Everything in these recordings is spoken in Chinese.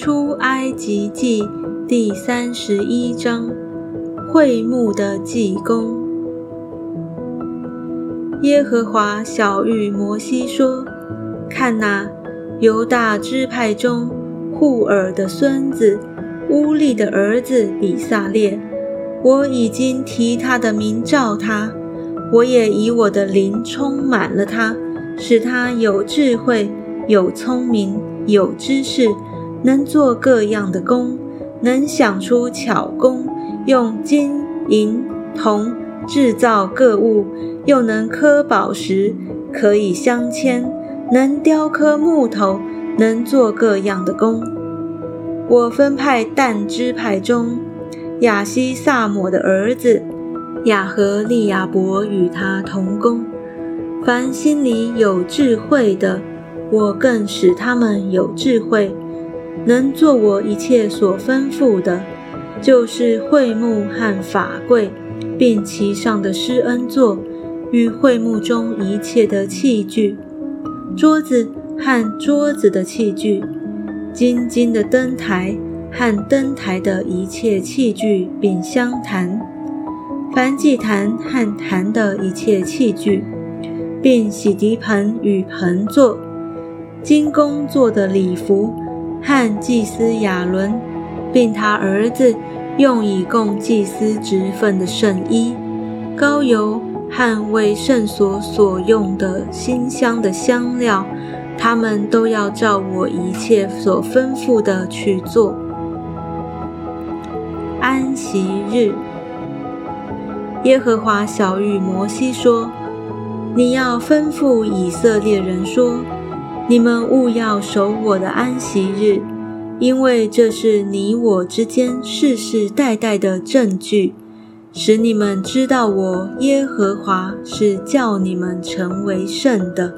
出埃及记第三十一章，会幕的祭功。耶和华小谕摩西说：“看哪，犹大支派中户尔的孙子乌利的儿子比撒列，我已经提他的名召他，我也以我的灵充满了他，使他有智慧、有聪明、有知识。”能做各样的工，能想出巧工，用金银铜制造各物，又能刻宝石，可以镶嵌，能雕刻木头，能做各样的工。我分派但支派中亚西萨姆的儿子亚和利亚伯与他同工。凡心里有智慧的，我更使他们有智慧。能做我一切所吩咐的，就是会幕和法柜，并其上的施恩座，与会幕中一切的器具，桌子和桌子的器具，金金的灯台和灯台的一切器具，并香坛，凡祭坛和坛的一切器具，并洗涤盆与盆座，金工做的礼服。和祭司亚伦，并他儿子用以供祭司职分的圣衣、膏油和为圣所所用的馨香的香料，他们都要照我一切所吩咐的去做。安息日，耶和华小谕摩西说：“你要吩咐以色列人说。”你们务要守我的安息日，因为这是你我之间世世代代的证据，使你们知道我耶和华是叫你们成为圣的。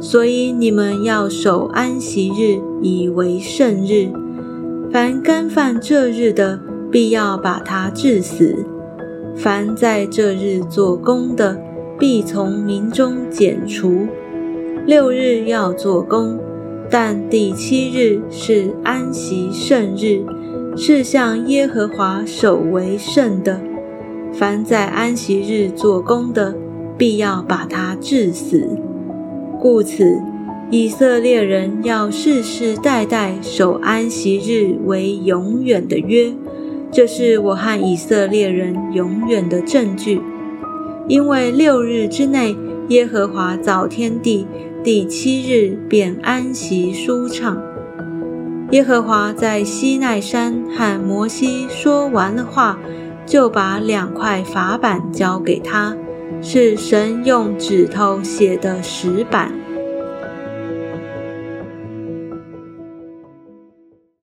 所以你们要守安息日，以为圣日。凡干犯这日的，必要把他治死；凡在这日做工的，必从民中剪除。六日要做工，但第七日是安息圣日，是向耶和华守为圣的。凡在安息日做工的，必要把他治死。故此，以色列人要世世代代守安息日为永远的约，这是我和以色列人永远的证据。因为六日之内，耶和华造天地。第七日便安息舒畅。耶和华在西奈山和摩西说完了话，就把两块法板交给他，是神用指头写的石板。